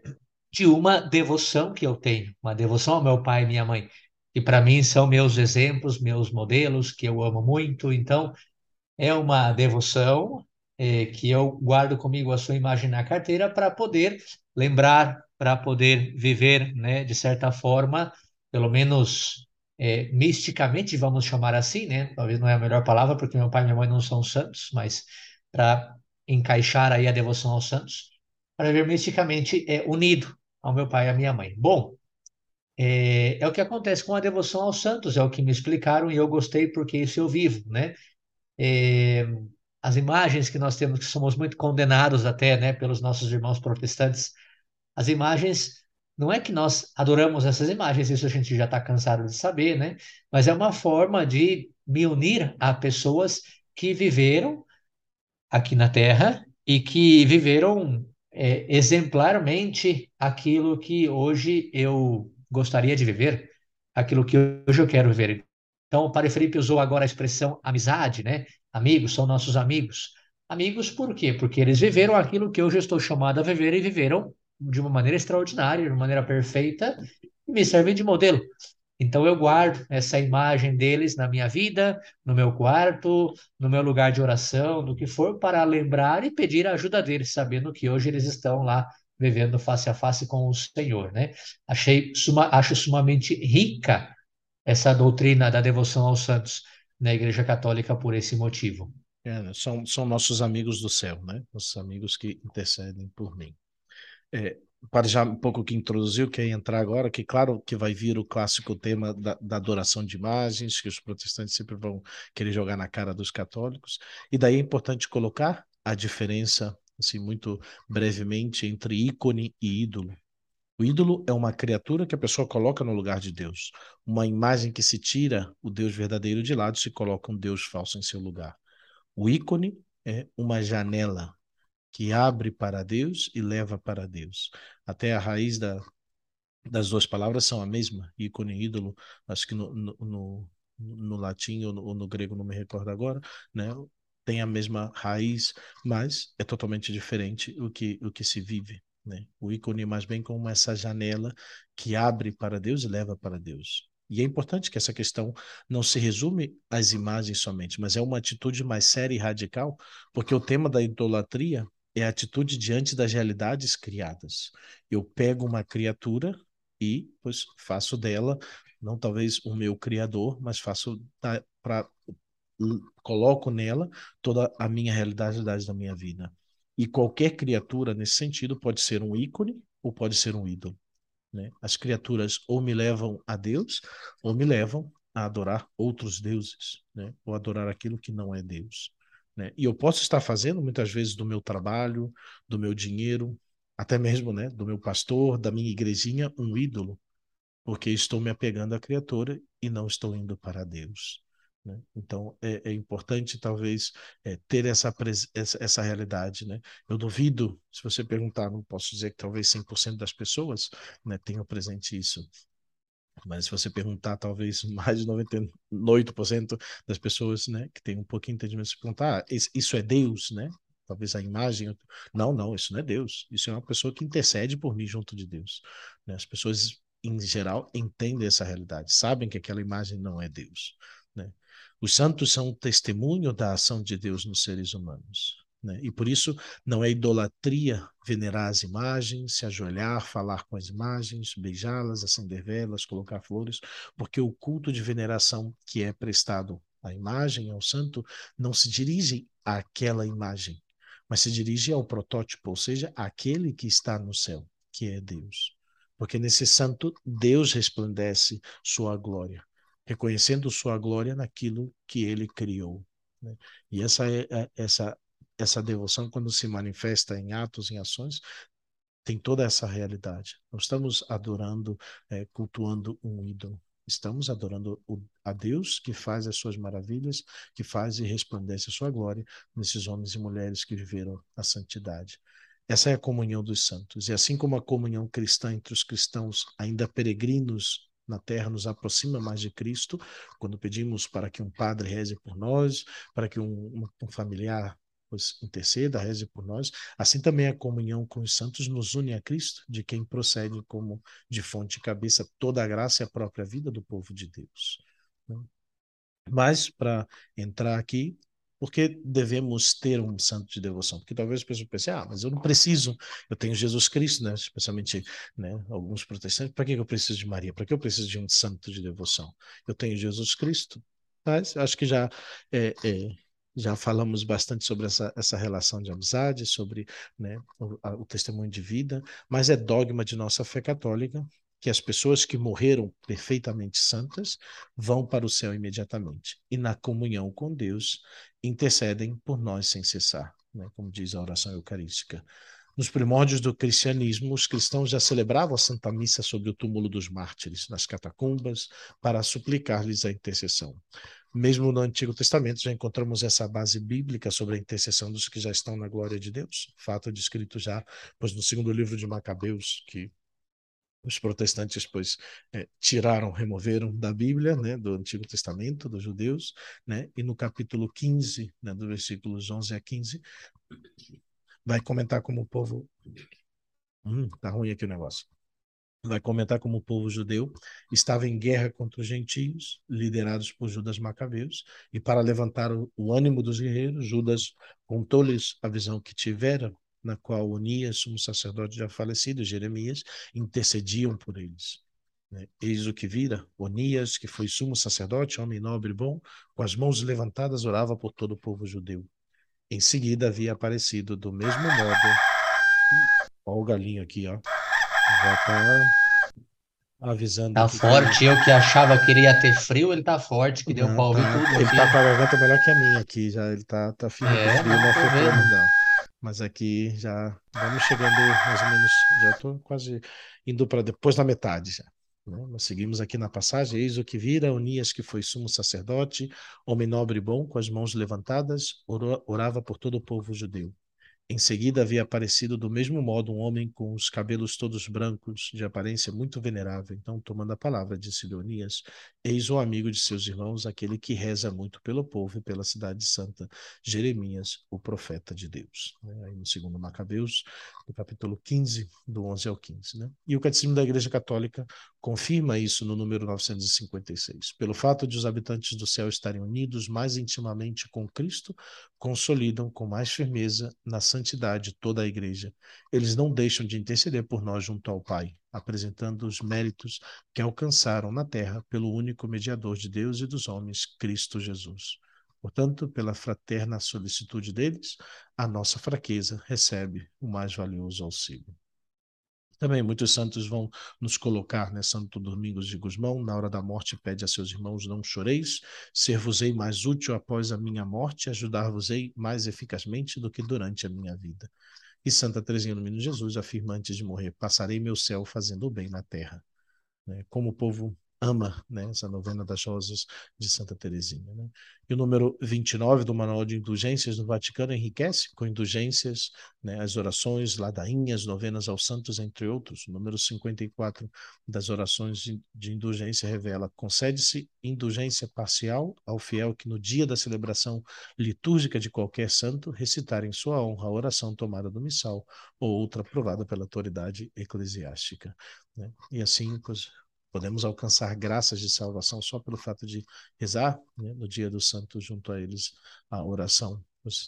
de uma devoção que eu tenho, uma devoção ao meu pai e minha mãe, que para mim são meus exemplos, meus modelos, que eu amo muito. Então, é uma devoção é, que eu guardo comigo a sua imagem na carteira para poder lembrar para poder viver, né, de certa forma, pelo menos é, misticamente, vamos chamar assim, né? Talvez não é a melhor palavra, porque meu pai e minha mãe não são santos, mas para encaixar aí a devoção aos santos, para viver misticamente é, unido ao meu pai e à minha mãe. Bom, é, é, o que acontece com a devoção aos santos, é o que me explicaram e eu gostei porque isso eu vivo, né? É, as imagens que nós temos, que somos muito condenados até, né, pelos nossos irmãos protestantes, as imagens, não é que nós adoramos essas imagens, isso a gente já está cansado de saber, né? Mas é uma forma de me unir a pessoas que viveram aqui na Terra e que viveram é, exemplarmente aquilo que hoje eu gostaria de viver, aquilo que hoje eu quero viver. Então, o Padre Felipe usou agora a expressão amizade, né? Amigos são nossos amigos. Amigos por quê? Porque eles viveram aquilo que hoje eu estou chamado a viver e viveram de uma maneira extraordinária, de uma maneira perfeita, e me servem de modelo. Então eu guardo essa imagem deles na minha vida, no meu quarto, no meu lugar de oração, no que for, para lembrar e pedir a ajuda deles, sabendo que hoje eles estão lá vivendo face a face com o Senhor, né? Achei suma, acho sumamente rica essa doutrina da devoção aos santos na Igreja Católica por esse motivo. É, são, são nossos amigos do céu, né? Nossos amigos que intercedem por mim é, para já um pouco que introduziu, que é entrar agora, que claro que vai vir o clássico tema da, da, adoração de imagens, que os protestantes sempre vão querer jogar na cara dos católicos, e daí é importante colocar a diferença, assim, muito brevemente, entre ícone e ídolo. O ídolo é uma criatura que a pessoa coloca no lugar de Deus, uma imagem que se tira o Deus verdadeiro de lado e se coloca um Deus falso em seu lugar. O ícone é uma janela que abre para Deus e leva para Deus. Até a raiz da, das duas palavras são a mesma, ícone e ídolo, acho que no, no, no, no latim ou no, ou no, grego, não me recordo agora, né? tem a mesma raiz, mas é totalmente diferente o que, o que se vive. Né? O ícone mais bem como essa janela que abre para Deus e leva para Deus. E é importante que essa questão não se resume às imagens somente, mas é uma atitude mais séria e radical, porque o tema da idolatria é a atitude diante das realidades criadas. Eu pego uma criatura e pois faço dela não talvez o meu criador, mas faço para coloco nela toda a minha realidade da minha vida. E qualquer criatura nesse sentido pode ser um ícone ou pode ser um ídolo. Né? As criaturas ou me levam a Deus ou me levam a adorar outros deuses, né? ou adorar aquilo que não é Deus. Né? E eu posso estar fazendo muitas vezes do meu trabalho, do meu dinheiro, até mesmo né, do meu pastor, da minha igrejinha, um ídolo. porque estou me apegando à criatura e não estou indo para Deus. Né? Então é, é, importante talvez é, ter essa, essa, essa realidade. Né? Eu duvido, se você perguntar, não posso dizer que talvez 100% das pessoas né, tenham presente isso, mas se você perguntar, talvez mais de 98% das pessoas né, que têm um pouquinho de entendimento, se perguntar, ah, isso é Deus, né? Talvez a imagem. Não, não, isso não é Deus. Isso é uma pessoa que intercede por mim junto de Deus. Né? As pessoas, em geral, entendem essa realidade, sabem que aquela imagem não é Deus. Né? Os santos são testemunho da ação de Deus nos seres humanos. Né? E por isso não é idolatria venerar as imagens, se ajoelhar, falar com as imagens, beijá-las, acender velas, colocar flores, porque o culto de veneração que é prestado à imagem, ao santo, não se dirige àquela imagem, mas se dirige ao protótipo, ou seja, àquele que está no céu, que é Deus. Porque nesse santo Deus resplandece sua glória, reconhecendo sua glória naquilo que ele criou. Né? E essa é, é essa essa devoção, quando se manifesta em atos, em ações, tem toda essa realidade. Não estamos adorando, é, cultuando um ídolo. Estamos adorando o, a Deus que faz as suas maravilhas, que faz e resplandece a sua glória nesses homens e mulheres que viveram a santidade. Essa é a comunhão dos santos. E assim como a comunhão cristã entre os cristãos ainda peregrinos na terra nos aproxima mais de Cristo, quando pedimos para que um padre reze por nós, para que um, um familiar pois interceda, reze por nós. Assim também a comunhão com os santos nos une a Cristo, de quem procede como de fonte e cabeça toda a graça e a própria vida do povo de Deus. Né? Mas, para entrar aqui, por que devemos ter um santo de devoção? Porque talvez as pessoas pensem, ah, mas eu não preciso, eu tenho Jesus Cristo, né? especialmente né, alguns protestantes, para que eu preciso de Maria? Para que eu preciso de um santo de devoção? Eu tenho Jesus Cristo, mas acho que já é, é já falamos bastante sobre essa, essa relação de amizade, sobre né, o, a, o testemunho de vida, mas é dogma de nossa fé católica que as pessoas que morreram perfeitamente santas vão para o céu imediatamente e na comunhão com Deus intercedem por nós sem cessar, né, como diz a oração eucarística. Nos primórdios do cristianismo, os cristãos já celebravam a Santa Missa sobre o túmulo dos mártires, nas catacumbas, para suplicar-lhes a intercessão. Mesmo no Antigo Testamento já encontramos essa base bíblica sobre a intercessão dos que já estão na glória de Deus. Fato descrito já, pois no segundo livro de Macabeus, que os protestantes pois é, tiraram, removeram da Bíblia, né, do Antigo Testamento dos judeus, né, e no capítulo 15, né, do versículos 11 a 15, vai comentar como o povo hum, tá ruim aqui o negócio vai comentar como o povo judeu estava em guerra contra os gentios, liderados por Judas Macabeus, e para levantar o, ânimo dos guerreiros, Judas contou-lhes a visão que tivera, na qual Onias, um sacerdote já falecido, Jeremias, intercediam por eles. Né? Eis o que vira, Onias, que foi sumo sacerdote, homem nobre e bom, com as mãos levantadas orava por todo o povo judeu. Em seguida havia aparecido do mesmo modo. Olha o galinho aqui, ó já tá avisando. Tá forte, eu que achava que ele ia ter frio, ele tá forte, que deu Não, pra ouvir tá. tudo Ele aqui. tá com a garganta melhor que a minha aqui, já. Ele tá, tá firme É, frio, não vendo. não. Mas aqui já vamos chegando mais ou menos, já tô quase indo para depois da metade já. né? Nós seguimos aqui na passagem, eis o que vira, Onias, que foi sumo sacerdote, homem nobre e bom, com as mãos levantadas, orava por todo o povo judeu. Em seguida havia aparecido do mesmo modo um homem com os cabelos todos brancos, de aparência muito venerável. Então, tomando a palavra, disse Leonias: Eis o amigo de seus irmãos, aquele que reza muito pelo povo e pela cidade santa, Jeremias, o profeta de Deus. Né? Aí no segundo Macabeus, no capítulo 15, do 11 ao 15. Né? E o Catecismo da Igreja Católica confirma isso no número 956. Pelo fato de os habitantes do céu estarem unidos mais intimamente com Cristo, consolidam com mais firmeza na santidade toda a igreja. Eles não deixam de interceder por nós junto ao Pai, apresentando os méritos que alcançaram na terra pelo único mediador de Deus e dos homens, Cristo Jesus. Portanto, pela fraterna solicitude deles, a nossa fraqueza recebe o mais valioso auxílio. Também muitos santos vão nos colocar, né? Santo Domingos de Gusmão, na hora da morte, pede a seus irmãos: não choreis, ser-vos-ei mais útil após a minha morte, ajudar-vos-ei mais eficazmente do que durante a minha vida. E Santa Teresinha do Menino Jesus afirma antes de morrer: passarei meu céu fazendo o bem na terra. né? como o povo ama né, essa novena das rosas de Santa Teresinha. Né? E o número 29 do Manual de Indulgências do Vaticano enriquece com indulgências, né, as orações, ladainhas, novenas aos santos, entre outros. O número 54 das orações de, indulgência revela: concede-se indulgência parcial ao fiel que no dia da celebração litúrgica de qualquer santo recitar em sua honra a oração tomada do missal ou outra aprovada pela autoridade eclesiástica. Né? E assim, pois, Podemos alcançar graças de salvação só pelo fato de rezar né, no dia do santo junto a eles a oração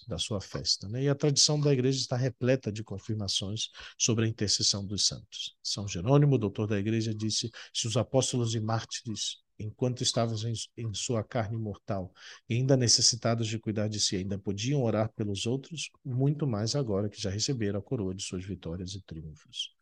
da sua festa. Né? E a tradição da igreja está repleta de confirmações sobre a intercessão dos santos. São Jerônimo, doutor da igreja, disse: se os apóstolos e mártires, enquanto estavam em, em sua carne mortal ainda necessitados de cuidar de si, ainda podiam orar pelos outros, muito mais agora que já receberam a coroa de suas vitórias e triunfos.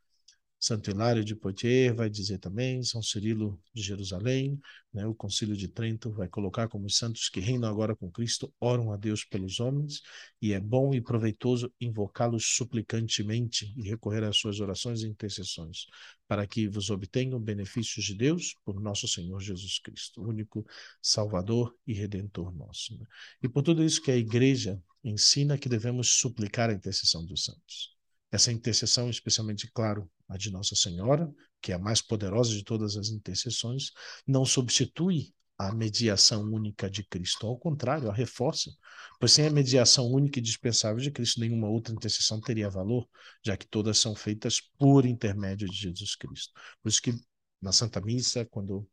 Santo Hilário de Poitiers vai dizer também, São Cirilo de Jerusalém, né, o Concílio de Trento vai colocar como os santos que reinam agora com Cristo oram a Deus pelos homens, e é bom e proveitoso invocá-los suplicantemente e recorrer às suas orações e intercessões, para que vos obtenham benefícios de Deus por nosso Senhor Jesus Cristo, único Salvador e Redentor nosso. Né? E por tudo isso que a Igreja ensina que devemos suplicar a intercessão dos santos. Essa intercessão, especialmente, claro, a de Nossa Senhora, que é a mais poderosa de todas as intercessões, não substitui a mediação única de Cristo. Ao contrário, a reforça. Pois sem a mediação única e dispensável de Cristo, nenhuma outra intercessão teria valor, já que todas são feitas por intermédio de Jesus Cristo. Por isso que na Santa Missa, quando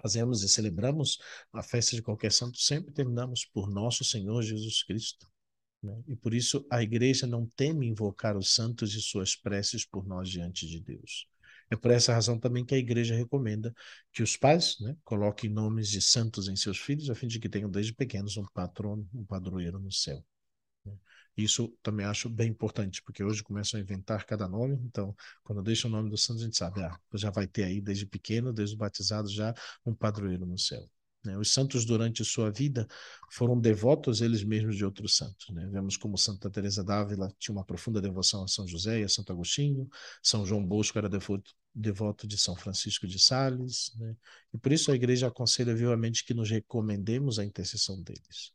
fazemos e celebramos a festa de qualquer santo, sempre terminamos por nosso Senhor Jesus Cristo. Né? E por isso a igreja não teme invocar os santos e suas preces por nós diante de Deus. É por essa razão também que a igreja recomenda que os pais né, coloquem nomes de santos em seus filhos, a fim de que tenham desde pequenos um patrono, um padroeiro no céu. Né? Isso também acho bem importante, porque hoje começam a inventar cada nome, então, quando deixa o nome do santo, a gente sabe, ah, já vai ter aí desde pequeno, desde o batizado, já um padroeiro no céu. Né? Os santos, durante sua vida, foram devotos eles mesmos de outros santos. Né? Vemos como Santa Teresa d'Ávila tinha uma profunda devoção a São José e a Santo Agostinho, São João Bosco era devoto, devoto de São Francisco de Sales, né? e por isso a Igreja aconselha vivamente que nos recomendemos a intercessão deles.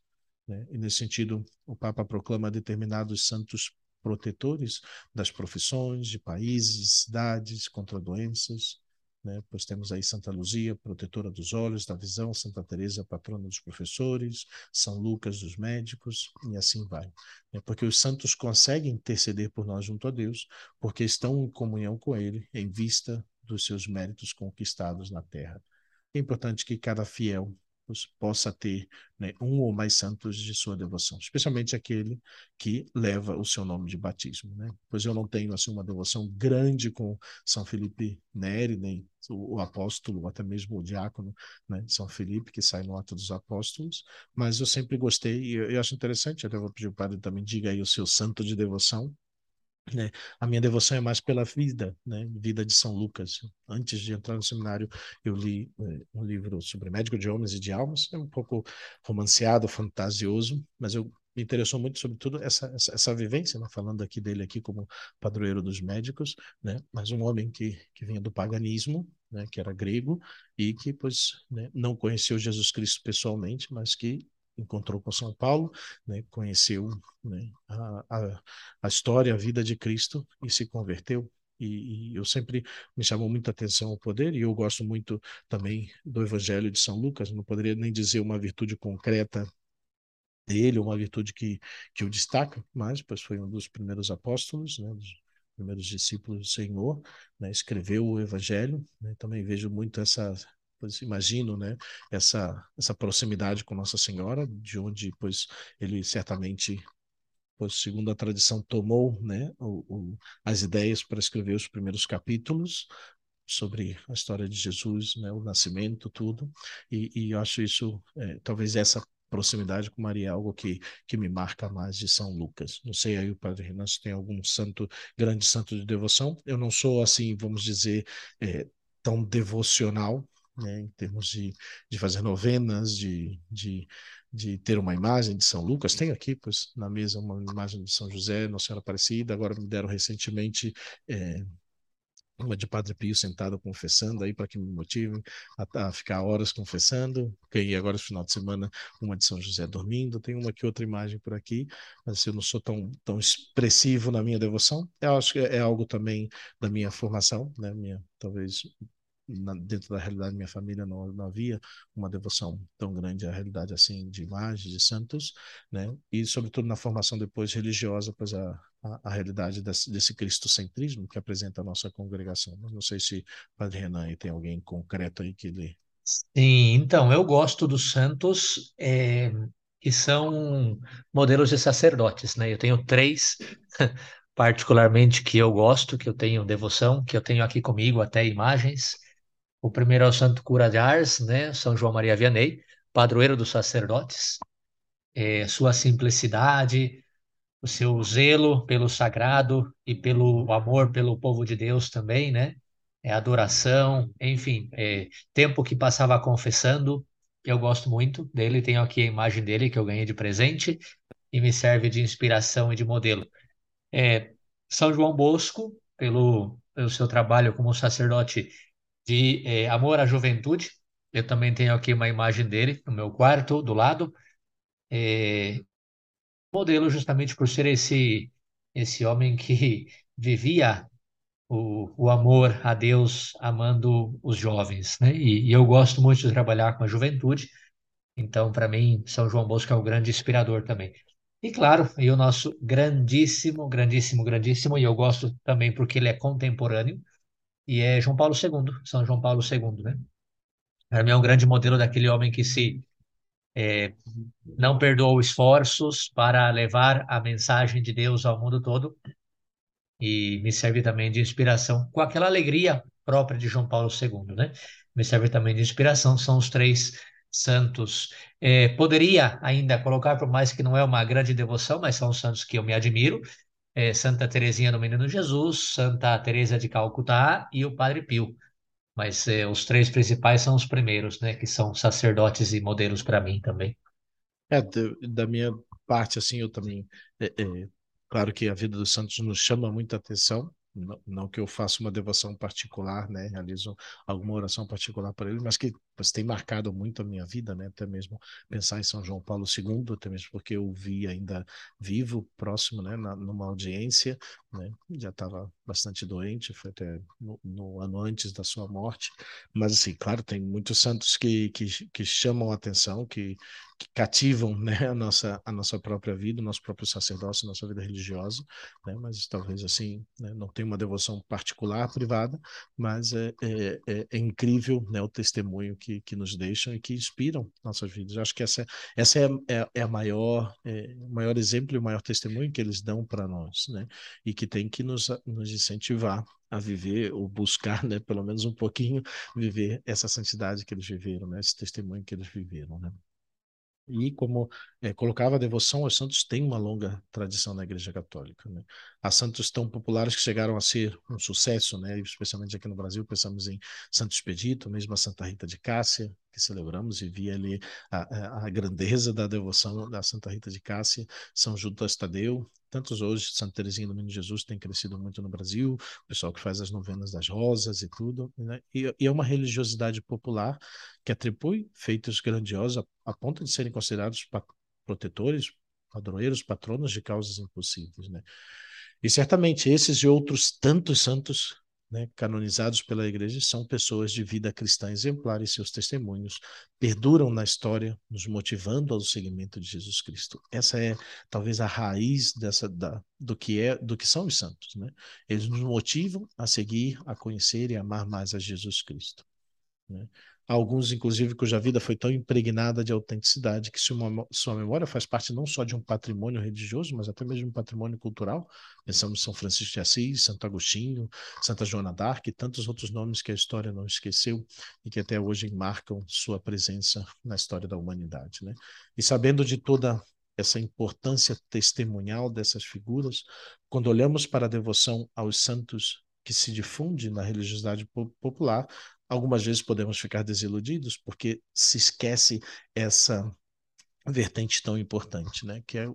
Né? E nesse sentido, o Papa proclama determinados santos protetores das profissões, de países, de cidades contra doenças, né? Pois temos aí Santa Luzia, protetora dos olhos, da visão, Santa Teresa, patrona dos professores, São Lucas dos médicos e assim vai. Né? Porque os santos conseguem interceder por nós junto a Deus, porque estão em comunhão com Ele em vista dos seus méritos conquistados na terra. É importante que cada fiel possa ter né, um ou mais santos de sua devoção, especialmente aquele que leva o seu nome de batismo. Né? Pois eu não tenho assim uma devoção grande com São Felipe Neri, nem o, o apóstolo, ou até mesmo o diácono né, São Felipe, que sai no Ato dos Apóstolos, mas eu sempre gostei e eu, eu acho interessante, até vou pedir o padre também, diga aí o seu santo de devoção, né? A minha devoção é mais pela vida, né? vida de São Lucas. Antes de entrar no seminário, eu li é, um livro sobre médico de homens e de almas, é um pouco romanceado, fantasioso, mas eu me interessou muito sobretudo essa, essa, essa vivência, né? falando aqui dele aqui como padroeiro dos médicos, né? mas um homem que, que vinha do paganismo, né? que era grego, e que pois né? não conheceu Jesus Cristo pessoalmente, mas que encontrou com São Paulo, né, conheceu né, a, a, a, história, a vida de Cristo e se converteu. E, e, eu sempre me chamou muita atenção o poder, e eu gosto muito também do Evangelho de São Lucas. Não poderia nem dizer uma virtude concreta dele, uma virtude que, que o destaca, mas pois foi um dos primeiros apóstolos, né, dos primeiros discípulos do Senhor, né, escreveu o Evangelho. Né, também vejo muito essa pois imagino, né, essa essa proximidade com Nossa Senhora, de onde pois ele certamente pois segundo a tradição tomou, né, o, o, as ideias para escrever os primeiros capítulos sobre a história de Jesus, né, o nascimento, tudo, e, e eu acho isso é, talvez essa proximidade com Maria é algo que, que me marca mais de São Lucas. Não sei aí o Padre Renan se tem algum santo, grande santo de devoção. Eu não sou assim, vamos dizer, é, tão devocional né, em termos de, de fazer novenas, de, de, de ter uma imagem de São Lucas. Tenho aqui, pois, na mesa uma imagem de São José, Nossa Senhora Aparecida. Agora me deram recentemente é, uma de Padre Pio sentado confessando aí para que me motivem a, a, ficar horas confessando. Ganhei agora no final de semana uma de São José dormindo. Tem uma que outra imagem por aqui, mas eu não sou tão, tão expressivo na minha devoção. Eu acho que é algo também da minha formação, né? Minha talvez na, dentro da realidade da minha família não, não havia uma devoção tão grande à realidade assim de imagens, de santos, né? E sobretudo na formação depois religiosa, pois a, a, a realidade desse, desse cristocentrismo que apresenta a nossa congregação. Mas não sei se Padre Renan tem alguém concreto aí que lê. Sim, então eu gosto dos santos é, que são modelos de sacerdotes, né? Eu tenho três particularmente que eu gosto, que eu tenho devoção, que eu tenho aqui comigo até imagens. O primeiro é o Santo Cura de Ars, né? São João Maria Vianney, padroeiro dos sacerdotes. É, sua simplicidade, o seu zelo pelo sagrado e pelo amor pelo povo de Deus também, né? É adoração, enfim, é, tempo que passava confessando. Eu gosto muito dele, tenho aqui a imagem dele que eu ganhei de presente e me serve de inspiração e de modelo. É, São João Bosco, pelo, pelo seu trabalho como sacerdote de é, amor à juventude. Eu também tenho aqui uma imagem dele no meu quarto, do lado. É, modelo justamente por ser esse, esse homem que vivia o, o amor a Deus amando os jovens, né? E, e eu gosto muito de trabalhar com a juventude, então para mim São João Bosco é um grande inspirador também. E claro, e o nosso grandíssimo, grandíssimo, grandíssimo, e eu gosto também porque ele é contemporâneo, e é João Paulo II, São João Paulo II, né? Para mim é um grande modelo daquele homem que se é, não perdoou esforços para levar a mensagem de Deus ao mundo todo e me serve também de inspiração com aquela alegria própria de João Paulo II, né? Me serve também de inspiração, são os três santos. É, poderia ainda colocar, por mais que não é uma grande devoção, mas são os santos que eu me admiro, é, Santa Teresinha do Menino Jesus, Santa Teresa de Calcutá e o Padre Pio. Mas é, os três principais são os primeiros, né? Que são sacerdotes e modelos para mim também. É, da minha parte, assim, eu também. É, é, claro que a vida dos santos nos chama muita atenção, não, que eu faça uma devoção particular, né, realizo alguma oração particular para ele, mas que mas tem marcado muito a minha vida, né, até mesmo pensar em São João Paulo II, até mesmo porque eu vi ainda vivo, próximo, né, na, numa audiência, né, já estava bastante doente, foi até no, no, ano antes da sua morte, mas assim, claro, tem muitos santos que, que, que chamam a atenção, que, que cativam né, a, nossa, a nossa própria vida, o nosso próprio sacerdócio, a nossa vida religiosa, né, mas talvez assim, né, não tem uma devoção particular, privada, mas é, é, é, é incrível né, o testemunho que, que nos deixam e que inspiram nossas vidas. Eu acho que essa, essa é, é, é a maior, é, o maior exemplo e o maior testemunho que eles dão para nós, né, e que tem que nos, nos incentivar a viver ou buscar, né, pelo menos um pouquinho, viver essa santidade que eles viveram, né, esse testemunho que eles viveram, né. E como é, colocava a devoção aos santos, tem uma longa tradição na Igreja Católica. Né? Há santos tão populares que chegaram a ser um sucesso, né? especialmente aqui no Brasil, pensamos em Santo Expedito, mesmo a Santa Rita de Cássia, que celebramos e via ali a, a, grandeza da devoção da Santa Rita de Cássia, São Judas Tadeu, tantos hoje, Santa Teresinha do Menino Jesus tem crescido muito no Brasil, o pessoal que faz as novenas das rosas e tudo, né? e, e, é uma religiosidade popular que atribui feitos grandiosos a, a ponto de serem considerados protetores, padroeiros, patronos de causas impossíveis, né? E certamente esses e outros tantos santos né, canonizados pela igreja são pessoas de vida cristã exemplar e seus testemunhos perduram na história, nos motivando ao seguimento de Jesus Cristo. Essa é talvez a raiz dessa da, do que é do que são os santos, né? Eles nos motivam a seguir, a conhecer e amar mais a Jesus Cristo. Né? Alguns, inclusive, cuja vida foi tão impregnada de autenticidade que sua, memória faz parte não só de um patrimônio religioso, mas até mesmo um patrimônio cultural. Pensamos em São Francisco de Assis, Santo Agostinho, Santa Joana d'Arc e tantos outros nomes que a história não esqueceu e que até hoje marcam sua presença na história da humanidade. Né? E sabendo de toda essa importância testemunhal dessas figuras, quando olhamos para a devoção aos santos que se difunde na religiosidade popular, algumas vezes podemos ficar desiludidos porque se esquece essa vertente tão importante, né? Que é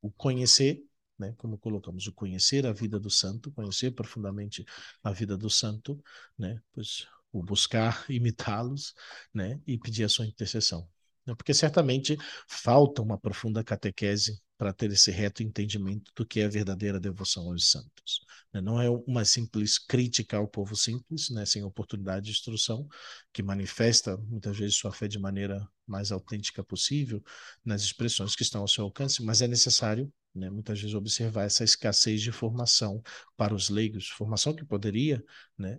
o conhecer né, como colocamos, o conhecer a vida do santo, conhecer profundamente a vida do santo, né, pois o buscar imitá-los, né, e pedir a sua intercessão. Né, porque certamente falta uma profunda catequese para ter esse reto entendimento do que é a verdadeira devoção aos santos. Né? Não é uma simples crítica ao povo simples, né, sem oportunidade de instrução, que manifesta muitas vezes sua fé de maneira mais autêntica possível nas expressões que estão ao seu alcance, mas é necessário né, muitas vezes observar essa escassez de formação para os leigos, formação que poderia né,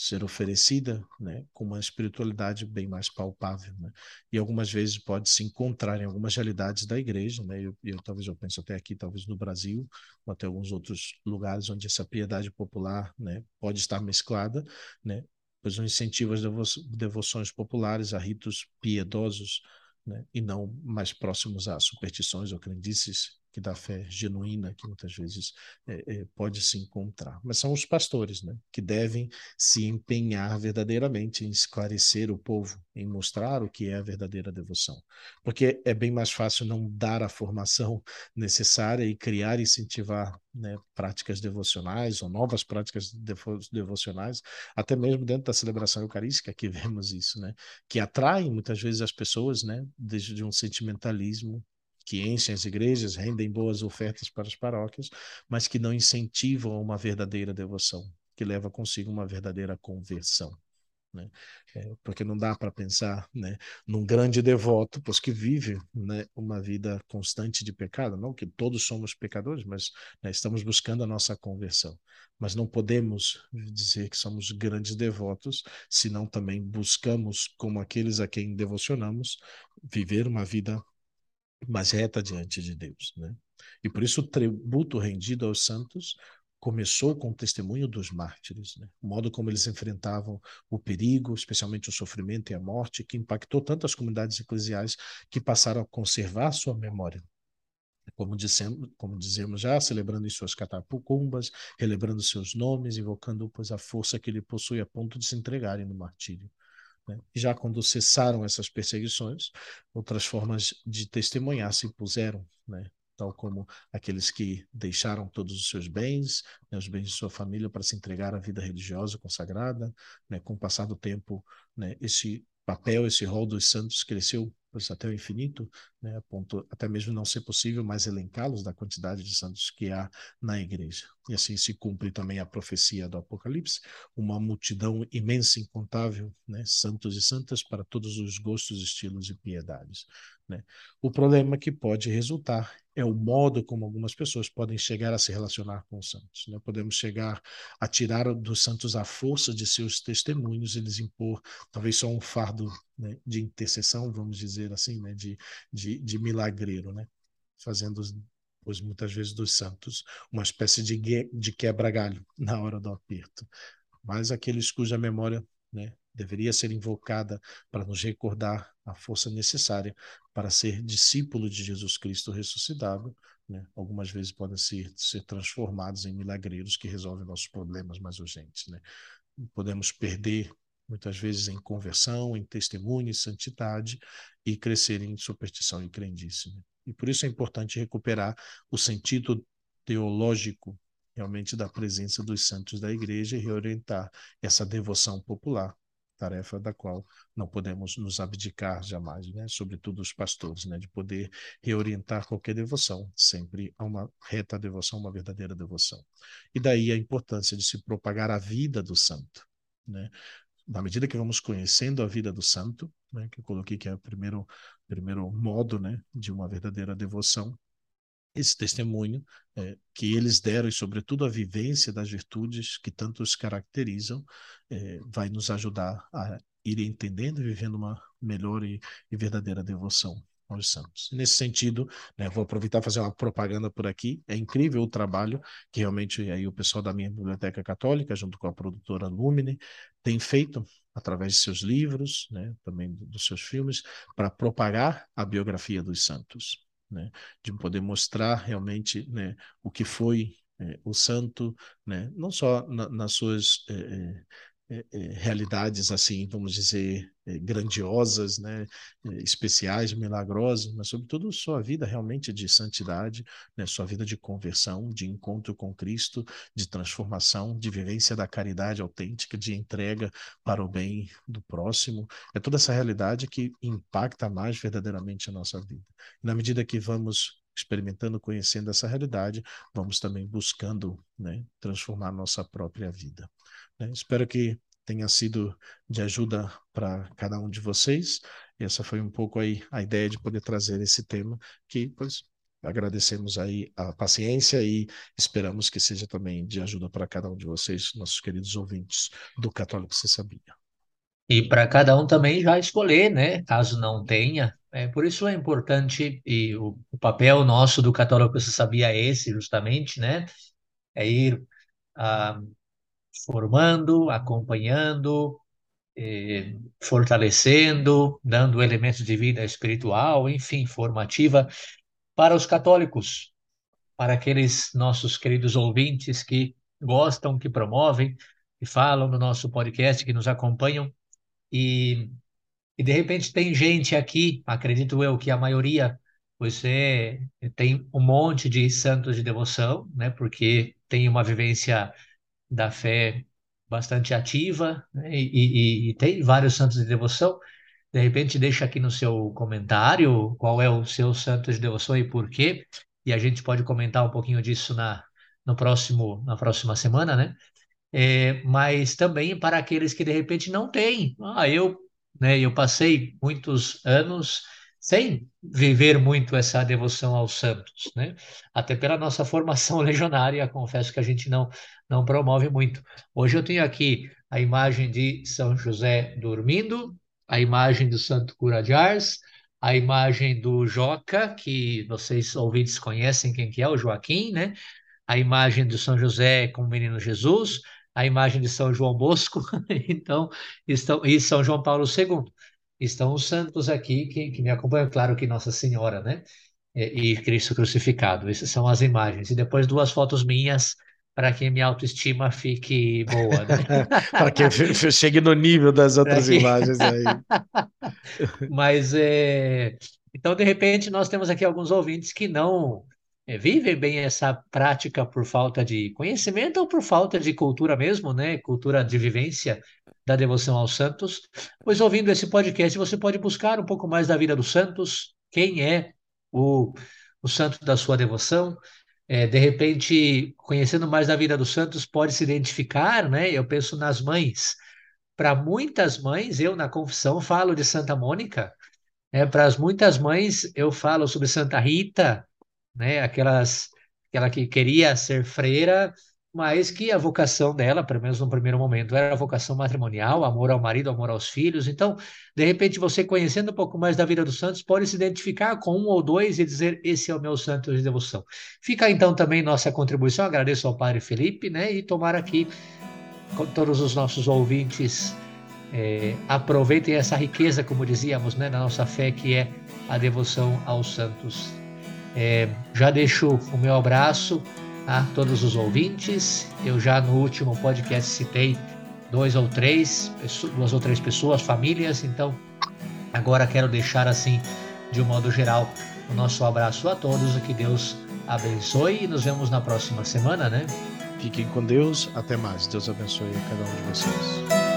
ser oferecida né, com uma espiritualidade bem mais palpável. Né? E algumas vezes pode se encontrar em algumas realidades da igreja, né? eu, eu, talvez eu penso até aqui, talvez no Brasil, ou até alguns outros lugares onde essa piedade popular né, pode estar mesclada, né? pois o incentivo às devo devoções populares, a ritos piedosos, né? e não mais próximos a superstições ou crendices que da fé genuína que muitas vezes é, é, pode se encontrar. Mas são os pastores, né, que devem se empenhar verdadeiramente em esclarecer o povo, em mostrar o que é a verdadeira devoção, porque é bem mais fácil não dar a formação necessária e criar e incentivar né, práticas devocionais ou novas práticas devo devocionais, até mesmo dentro da celebração eucarística que vemos isso, né, que atraem muitas vezes as pessoas, né, desde um sentimentalismo que enchem as igrejas, rendem boas ofertas para as paróquias, mas que não incentivam uma verdadeira devoção, que leva consigo uma verdadeira conversão. Né? É, porque não dá para pensar né, num grande devoto, pois que vive né, uma vida constante de pecado, não que todos somos pecadores, mas né, estamos buscando a nossa conversão. Mas não podemos dizer que somos grandes devotos, se não também buscamos, como aqueles a quem devocionamos, viver uma vida mas reta diante de Deus. Né? E por isso o tributo rendido aos santos começou com o testemunho dos mártires, né? o modo como eles enfrentavam o perigo, especialmente o sofrimento e a morte, que impactou tanto as comunidades eclesiais que passaram a conservar sua memória. Como dissemos, como dizemos já, celebrando em suas catapucumbas, relembrando seus nomes, invocando pois a força que ele possui a ponto de se entregarem no martírio. Né? Já quando cessaram essas perseguições, outras formas de testemunhar se impuseram, né? tal como aqueles que deixaram todos os seus bens, né, os bens de sua família, para se entregar à vida religiosa consagrada. Né? Com o passar do tempo, né, esse papel, esse rol dos santos cresceu até o infinito, né, a ponto até mesmo não ser possível mais elencá-los da quantidade de santos que há na igreja. E assim se cumpre também a profecia do Apocalipse, uma multidão imensa, incontável, né, santos e santas para todos os gostos, estilos e piedades. Né? O problema que pode resultar é o modo como algumas pessoas podem chegar a se relacionar com os santos. Né? Podemos chegar a tirar dos santos a força de seus testemunhos e lhes impor talvez só um fardo né, de intercessão, vamos dizer assim, né, de, de, de milagreiro, né? fazendo pois muitas vezes dos santos uma espécie de, de quebra-galho na hora do aperto. Mas aqueles cuja memória né, deveria ser invocada para nos recordar a força necessária para ser discípulo de Jesus Cristo ressuscitado. Né? Algumas vezes podem ser, ser transformados em milagreiros que resolvem nossos problemas mais urgentes. Né? Podemos perder muitas vezes em conversão, em testemunho, em santidade e crescer em superstição e crendice. Né? E por isso é importante recuperar o sentido teológico realmente da presença dos santos da igreja e reorientar essa devoção popular tarefa da qual não podemos nos abdicar jamais, né? sobretudo os pastores, né? de poder reorientar qualquer devoção, sempre a uma reta devoção, uma verdadeira devoção. E daí a importância de se propagar a vida do santo. Né? Na medida que vamos conhecendo a vida do santo, né? que eu coloquei que é o primeiro, primeiro modo né? de uma verdadeira devoção, esse testemunho é, que eles deram e, sobretudo, a vivência das virtudes que tanto os caracterizam, é, vai nos ajudar a ir entendendo e vivendo uma melhor e, e verdadeira devoção aos santos. Nesse sentido, né, vou aproveitar e fazer uma propaganda por aqui. É incrível o trabalho que realmente aí o pessoal da minha biblioteca católica, junto com a produtora Lumine, tem feito através de seus livros, né, também dos seus filmes, para propagar a biografia dos santos né, de poder mostrar realmente né, o que foi é, o santo, né, não só na, nas suas é, é, realidades assim, vamos dizer, é, grandiosas, né, especiais, milagrosas, mas sobretudo sua vida realmente de santidade, né, sua vida de conversão, de encontro com Cristo, de transformação, de vivência da caridade autêntica, de entrega para o bem do próximo. É toda essa realidade que impacta mais verdadeiramente a nossa vida. Na medida que vamos experimentando, conhecendo essa realidade, vamos também buscando né, transformar nossa própria vida. Né? Espero que tenha sido de ajuda para cada um de vocês. Essa foi um pouco aí a ideia de poder trazer esse tema que, pois, agradecemos aí a paciência e esperamos que seja também de ajuda para cada um de vocês, nossos queridos ouvintes do Católico Você Sabia. E para cada um também já escolher, né? Caso não tenha. É, por isso é importante, e o, o papel nosso do Católico Você Sabia é esse, justamente, né? É ir ah, formando, acompanhando, eh, fortalecendo, dando elementos de vida espiritual, enfim, formativa para os católicos, para aqueles nossos queridos ouvintes que gostam, que promovem, que falam no nosso podcast, que nos acompanham. E, e de repente tem gente aqui, acredito eu que a maioria você tem um monte de santos de devoção, né? Porque tem uma vivência da fé bastante ativa né? e, e, e, tem vários santos de devoção. De repente, deixa aqui no seu comentário qual é o seu santo de devoção e por quê. E a gente pode comentar um pouquinho disso na, no próximo, na próxima semana, né? É, mas também para aqueles que de repente não têm. Ah, eu, né, eu passei muitos anos sem viver muito essa devoção aos santos, né? Até pela nossa formação legionária, confesso que a gente não não promove muito. Hoje eu tenho aqui a imagem de São José dormindo, a imagem do Santo Cura de Ars, a imagem do Joca, que vocês ouvintes conhecem quem que é, o Joaquim, né? A imagem do São José com o menino Jesus, a imagem de São João Bosco, então, estão, e São João Paulo II estão os santos aqui que, que me acompanham, claro que Nossa Senhora, né? E, e Cristo crucificado. Essas são as imagens. E depois duas fotos minhas para que minha autoestima fique boa, né? para que chegue no nível das outras que... imagens aí. Mas é... então, de repente, nós temos aqui alguns ouvintes que não é, vivem bem essa prática por falta de conhecimento ou por falta de cultura mesmo, né? Cultura de vivência da devoção aos santos. Pois ouvindo esse podcast, você pode buscar um pouco mais da vida dos santos, quem é o, o santo da sua devoção. É, de repente, conhecendo mais da vida dos santos, pode se identificar, né? Eu penso nas mães. Para muitas mães, eu na confissão falo de Santa Mônica. Né? Para as muitas mães, eu falo sobre Santa Rita, né? Aquelas, aquela que queria ser freira, mas que a vocação dela, pelo menos no primeiro momento, era a vocação matrimonial, amor ao marido, amor aos filhos. Então, de repente, você conhecendo um pouco mais da vida dos santos, pode se identificar com um ou dois e dizer: esse é o meu santo de devoção. Fica então também nossa contribuição. Agradeço ao Padre Felipe, né? E tomar aqui todos os nossos ouvintes. É, aproveitem essa riqueza, como dizíamos, né, da nossa fé, que é a devoção aos santos é, já deixo o meu abraço a todos os ouvintes. Eu já no último podcast citei dois ou três, duas ou três pessoas, famílias, então agora quero deixar assim, de um modo geral, o nosso abraço a todos, que Deus abençoe e nos vemos na próxima semana, né? Fiquem com Deus, até mais. Deus abençoe a cada um de vocês.